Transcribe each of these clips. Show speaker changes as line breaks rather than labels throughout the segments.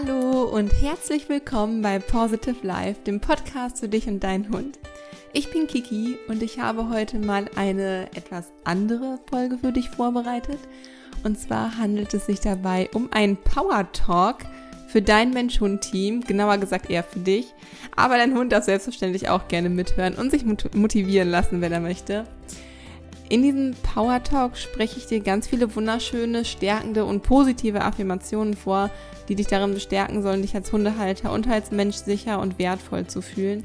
Hallo und herzlich willkommen bei Positive Life, dem Podcast für dich und deinen Hund. Ich bin Kiki und ich habe heute mal eine etwas andere Folge für dich vorbereitet. Und zwar handelt es sich dabei um einen Power Talk für dein Mensch-Hund-Team, genauer gesagt eher für dich. Aber dein Hund darf selbstverständlich auch gerne mithören und sich motivieren lassen, wenn er möchte. In diesem Power Talk spreche ich dir ganz viele wunderschöne, stärkende und positive Affirmationen vor, die dich darin bestärken sollen, dich als Hundehalter und als Mensch sicher und wertvoll zu fühlen.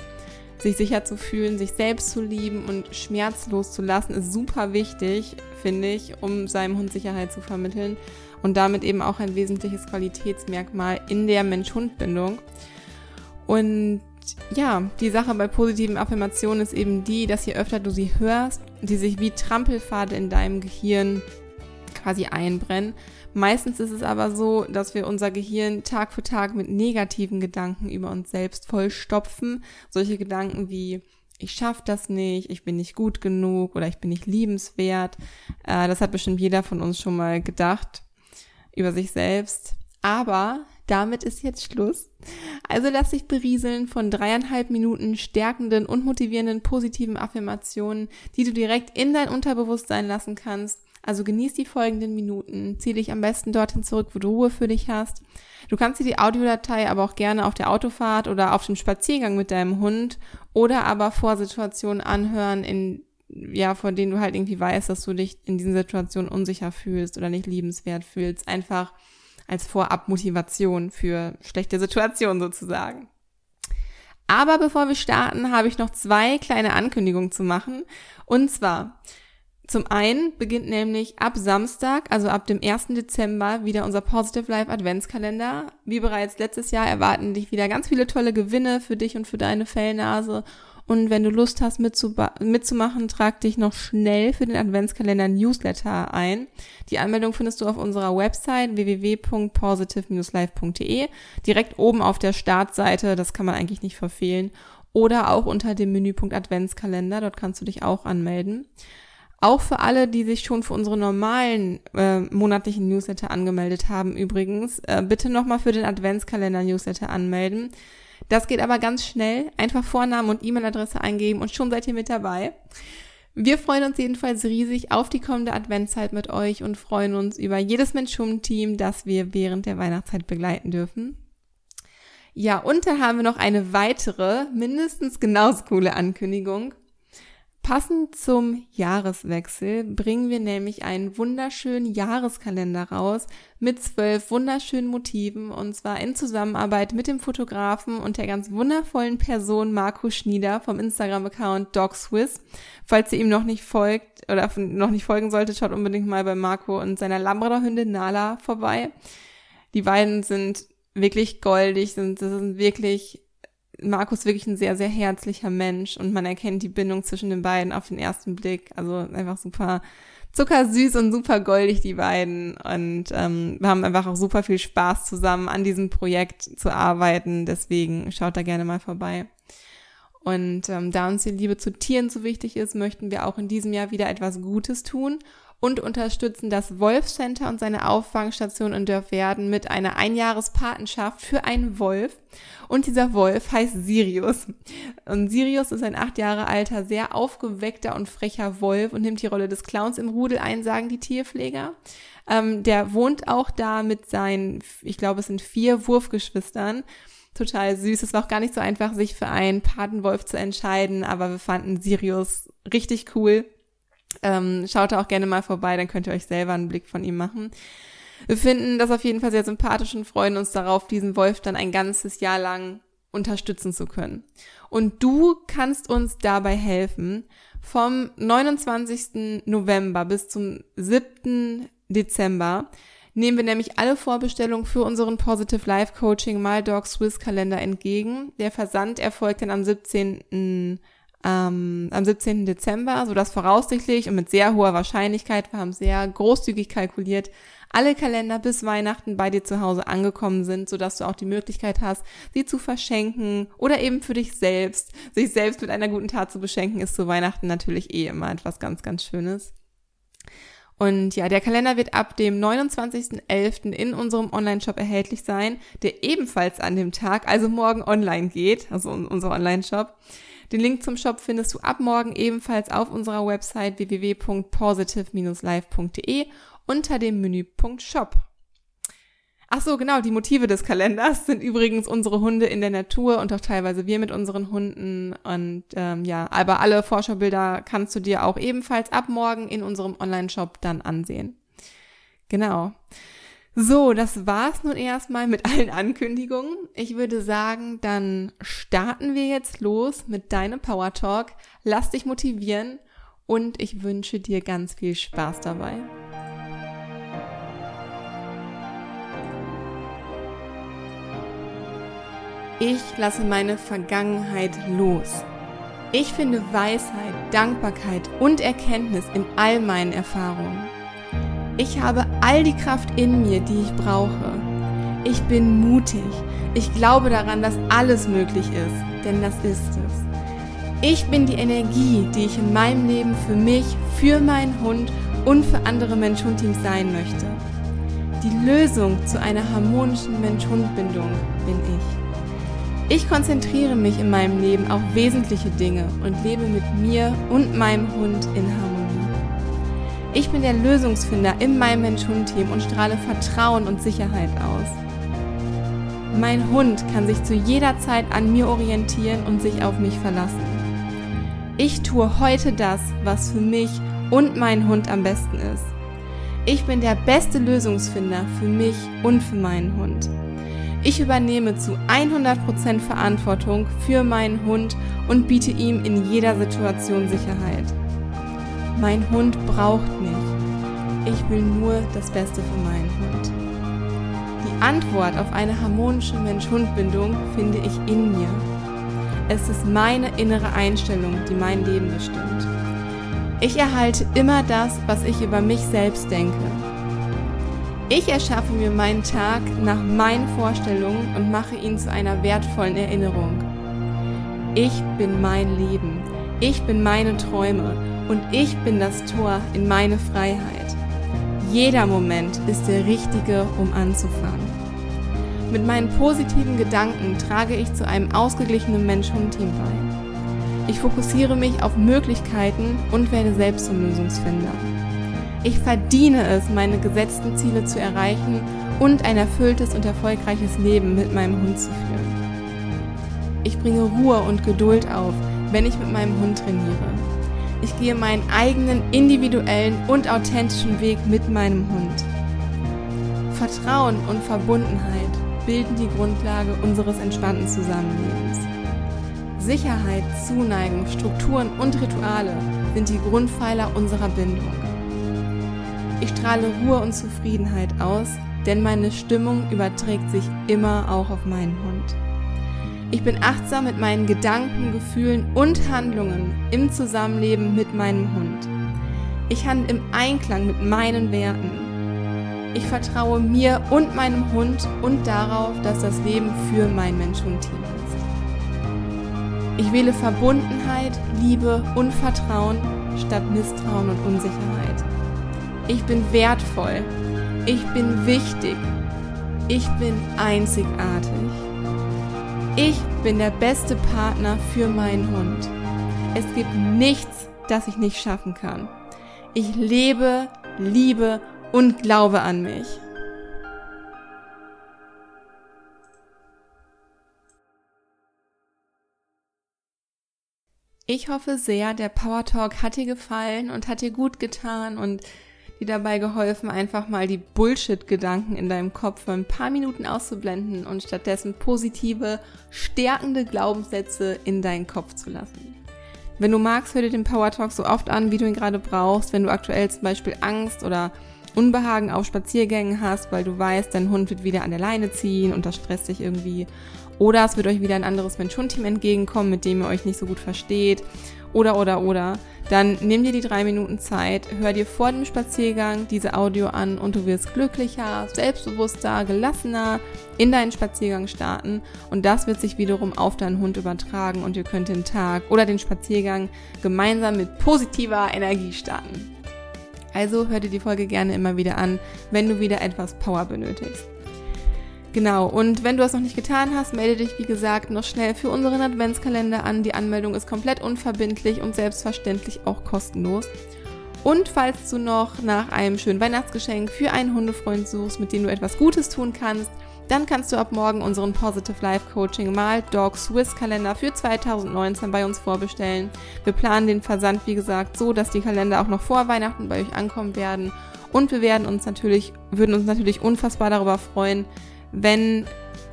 Sich sicher zu fühlen, sich selbst zu lieben und schmerzlos zu lassen, ist super wichtig, finde ich, um seinem Hund Sicherheit zu vermitteln und damit eben auch ein wesentliches Qualitätsmerkmal in der Mensch-Hund-Bindung. Und ja, die Sache bei positiven Affirmationen ist eben die, dass je öfter du sie hörst, die sich wie Trampelpfade in deinem Gehirn quasi einbrennen. Meistens ist es aber so, dass wir unser Gehirn Tag für Tag mit negativen Gedanken über uns selbst vollstopfen. Solche Gedanken wie ich schaffe das nicht, ich bin nicht gut genug oder ich bin nicht liebenswert. Äh, das hat bestimmt jeder von uns schon mal gedacht über sich selbst. Aber damit ist jetzt Schluss. Also lass dich berieseln von dreieinhalb Minuten stärkenden und motivierenden positiven Affirmationen, die du direkt in dein Unterbewusstsein lassen kannst. Also genieß die folgenden Minuten, zieh dich am besten dorthin zurück, wo du Ruhe für dich hast. Du kannst dir die Audiodatei aber auch gerne auf der Autofahrt oder auf dem Spaziergang mit deinem Hund oder aber vor Situationen anhören, in ja, vor denen du halt irgendwie weißt, dass du dich in diesen Situationen unsicher fühlst oder nicht liebenswert fühlst. Einfach als Vorabmotivation für schlechte Situationen sozusagen. Aber bevor wir starten, habe ich noch zwei kleine Ankündigungen zu machen. Und zwar, zum einen beginnt nämlich ab Samstag, also ab dem 1. Dezember, wieder unser Positive Life Adventskalender. Wie bereits letztes Jahr erwarten dich wieder ganz viele tolle Gewinne für dich und für deine Fellnase. Und wenn du Lust hast mitzumachen, trag dich noch schnell für den Adventskalender Newsletter ein. Die Anmeldung findest du auf unserer Website www.positive-life.de. Direkt oben auf der Startseite, das kann man eigentlich nicht verfehlen. Oder auch unter dem Menüpunkt Adventskalender, dort kannst du dich auch anmelden. Auch für alle, die sich schon für unsere normalen äh, monatlichen Newsletter angemeldet haben, übrigens, äh, bitte nochmal für den Adventskalender-Newsletter anmelden. Das geht aber ganz schnell. Einfach Vornamen und E-Mail-Adresse eingeben und schon seid ihr mit dabei. Wir freuen uns jedenfalls riesig auf die kommende Adventszeit mit euch und freuen uns über jedes Mensch-Team, das wir während der Weihnachtszeit begleiten dürfen. Ja, und da haben wir noch eine weitere, mindestens genauso coole Ankündigung. Passend zum Jahreswechsel bringen wir nämlich einen wunderschönen Jahreskalender raus mit zwölf wunderschönen Motiven und zwar in Zusammenarbeit mit dem Fotografen und der ganz wundervollen Person Marco Schnieder vom Instagram-Account DogSwiss. Falls ihr ihm noch nicht folgt oder noch nicht folgen solltet, schaut unbedingt mal bei Marco und seiner Labrador-Hündin Nala vorbei. Die beiden sind wirklich goldig, sind, das sind wirklich Markus wirklich ein sehr, sehr herzlicher Mensch und man erkennt die Bindung zwischen den beiden auf den ersten Blick. Also einfach super zuckersüß und super goldig, die beiden. Und ähm, wir haben einfach auch super viel Spaß zusammen an diesem Projekt zu arbeiten. Deswegen schaut da gerne mal vorbei. Und ähm, da uns die Liebe zu Tieren so wichtig ist, möchten wir auch in diesem Jahr wieder etwas Gutes tun und unterstützen das Wolf Center und seine Auffangstation in Dörfwerden mit einer Einjahrespatenschaft für einen Wolf. Und dieser Wolf heißt Sirius. Und Sirius ist ein acht Jahre alter, sehr aufgeweckter und frecher Wolf und nimmt die Rolle des Clowns im Rudel ein, sagen die Tierpfleger. Ähm, der wohnt auch da mit seinen, ich glaube, es sind vier Wurfgeschwistern total süß. Es war auch gar nicht so einfach, sich für einen Patenwolf zu entscheiden, aber wir fanden Sirius richtig cool ähm, schaut da auch gerne mal vorbei, dann könnt ihr euch selber einen Blick von ihm machen. Wir finden das auf jeden Fall sehr sympathisch und freuen uns darauf, diesen Wolf dann ein ganzes Jahr lang unterstützen zu können. Und du kannst uns dabei helfen. Vom 29. November bis zum 7. Dezember nehmen wir nämlich alle Vorbestellungen für unseren Positive Life Coaching My Dog Swiss Kalender entgegen. Der Versand erfolgt dann am 17 ähm, am 17. Dezember, sodass voraussichtlich und mit sehr hoher Wahrscheinlichkeit, wir haben sehr großzügig kalkuliert, alle Kalender bis Weihnachten bei dir zu Hause angekommen sind, sodass du auch die Möglichkeit hast, sie zu verschenken oder eben für dich selbst. Sich selbst mit einer guten Tat zu beschenken, ist zu Weihnachten natürlich eh immer etwas ganz, ganz Schönes. Und ja, der Kalender wird ab dem 29.11. in unserem Online-Shop erhältlich sein, der ebenfalls an dem Tag, also morgen online geht, also unser Online-Shop. Den Link zum Shop findest du ab morgen ebenfalls auf unserer Website www.positive-live.de unter dem Menüpunkt Shop. Ach so, genau, die Motive des Kalenders sind übrigens unsere Hunde in der Natur und auch teilweise wir mit unseren Hunden. Und ähm, ja, aber alle Forscherbilder kannst du dir auch ebenfalls ab morgen in unserem Online-Shop dann ansehen. Genau. So, das war's nun erstmal mit allen Ankündigungen. Ich würde sagen, dann starten wir jetzt los mit deinem Power Talk. Lass dich motivieren und ich wünsche dir ganz viel Spaß dabei. Ich lasse meine Vergangenheit los. Ich finde Weisheit, Dankbarkeit und Erkenntnis in all meinen Erfahrungen. Ich habe all die Kraft in mir, die ich brauche. Ich bin mutig. Ich glaube daran, dass alles möglich ist, denn das ist es. Ich bin die Energie, die ich in meinem Leben für mich, für meinen Hund und für andere Mensch-Hund-Teams sein möchte. Die Lösung zu einer harmonischen Mensch-Hund-Bindung bin ich. Ich konzentriere mich in meinem Leben auf wesentliche Dinge und lebe mit mir und meinem Hund in Harmonie. Ich bin der Lösungsfinder in meinem Mensch-Hund-Team und strahle Vertrauen und Sicherheit aus. Mein Hund kann sich zu jeder Zeit an mir orientieren und sich auf mich verlassen. Ich tue heute das, was für mich und meinen Hund am besten ist. Ich bin der beste Lösungsfinder für mich und für meinen Hund. Ich übernehme zu 100% Verantwortung für meinen Hund und biete ihm in jeder Situation Sicherheit. Mein Hund braucht mich. Ich will nur das Beste für meinen Hund. Die Antwort auf eine harmonische Mensch-Hund-Bindung finde ich in mir. Es ist meine innere Einstellung, die mein Leben bestimmt. Ich erhalte immer das, was ich über mich selbst denke. Ich erschaffe mir meinen Tag nach meinen Vorstellungen und mache ihn zu einer wertvollen Erinnerung. Ich bin mein Leben. Ich bin meine Träume und ich bin das Tor in meine Freiheit. Jeder Moment ist der richtige, um anzufangen. Mit meinen positiven Gedanken trage ich zu einem ausgeglichenen Mensch-Hund-Team bei. Ich fokussiere mich auf Möglichkeiten und werde selbst zum Lösungsfinder. Ich verdiene es, meine gesetzten Ziele zu erreichen und ein erfülltes und erfolgreiches Leben mit meinem Hund zu führen. Ich bringe Ruhe und Geduld auf, wenn ich mit meinem Hund trainiere. Ich gehe meinen eigenen individuellen und authentischen Weg mit meinem Hund. Vertrauen und Verbundenheit bilden die Grundlage unseres entspannten Zusammenlebens. Sicherheit, Zuneigung, Strukturen und Rituale sind die Grundpfeiler unserer Bindung. Ich strahle Ruhe und Zufriedenheit aus, denn meine Stimmung überträgt sich immer auch auf meinen Hund. Ich bin achtsam mit meinen Gedanken, Gefühlen und Handlungen im Zusammenleben mit meinem Hund. Ich handle im Einklang mit meinen Werten. Ich vertraue mir und meinem Hund und darauf, dass das Leben für mein Mensch-Hund-Team ist. Ich wähle Verbundenheit, Liebe und Vertrauen statt Misstrauen und Unsicherheit. Ich bin wertvoll. Ich bin wichtig. Ich bin einzigartig. Ich bin der beste Partner für meinen Hund. Es gibt nichts, das ich nicht schaffen kann. Ich lebe, liebe und glaube an mich. Ich hoffe sehr, der Power Talk hat dir gefallen und hat dir gut getan und dir dabei geholfen, einfach mal die Bullshit-Gedanken in deinem Kopf für ein paar Minuten auszublenden und stattdessen positive, stärkende Glaubenssätze in deinen Kopf zu lassen. Wenn du magst, hör dir den Power Talk so oft an, wie du ihn gerade brauchst. Wenn du aktuell zum Beispiel Angst oder Unbehagen auf Spaziergängen hast, weil du weißt, dein Hund wird wieder an der Leine ziehen und das stresst dich irgendwie. Oder es wird euch wieder ein anderes Mensch-Hund-Team entgegenkommen, mit dem ihr euch nicht so gut versteht oder, oder, oder, dann nimm dir die drei Minuten Zeit, hör dir vor dem Spaziergang diese Audio an und du wirst glücklicher, selbstbewusster, gelassener in deinen Spaziergang starten und das wird sich wiederum auf deinen Hund übertragen und ihr könnt den Tag oder den Spaziergang gemeinsam mit positiver Energie starten. Also hör dir die Folge gerne immer wieder an, wenn du wieder etwas Power benötigst. Genau, und wenn du das noch nicht getan hast, melde dich wie gesagt noch schnell für unseren Adventskalender an. Die Anmeldung ist komplett unverbindlich und selbstverständlich auch kostenlos. Und falls du noch nach einem schönen Weihnachtsgeschenk für einen Hundefreund suchst, mit dem du etwas Gutes tun kannst, dann kannst du ab morgen unseren Positive Life Coaching Mal Dog Swiss Kalender für 2019 bei uns vorbestellen. Wir planen den Versand, wie gesagt, so, dass die Kalender auch noch vor Weihnachten bei euch ankommen werden. Und wir werden uns natürlich, würden uns natürlich unfassbar darüber freuen, wenn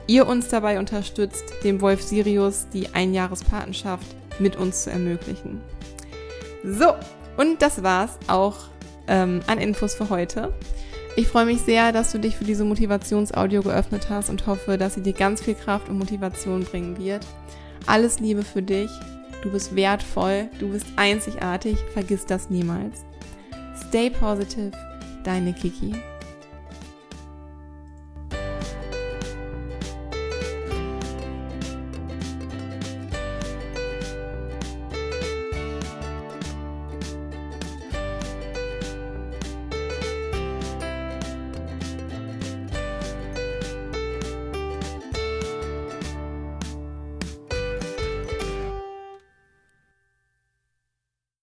ihr uns dabei unterstützt, dem Wolf Sirius die Einjahrespatenschaft mit uns zu ermöglichen. So, und das war's auch ähm, an Infos für heute. Ich freue mich sehr, dass du dich für diese Motivationsaudio geöffnet hast und hoffe, dass sie dir ganz viel Kraft und Motivation bringen wird. Alles Liebe für dich. Du bist wertvoll, du bist einzigartig, vergiss das niemals. Stay positive, deine Kiki.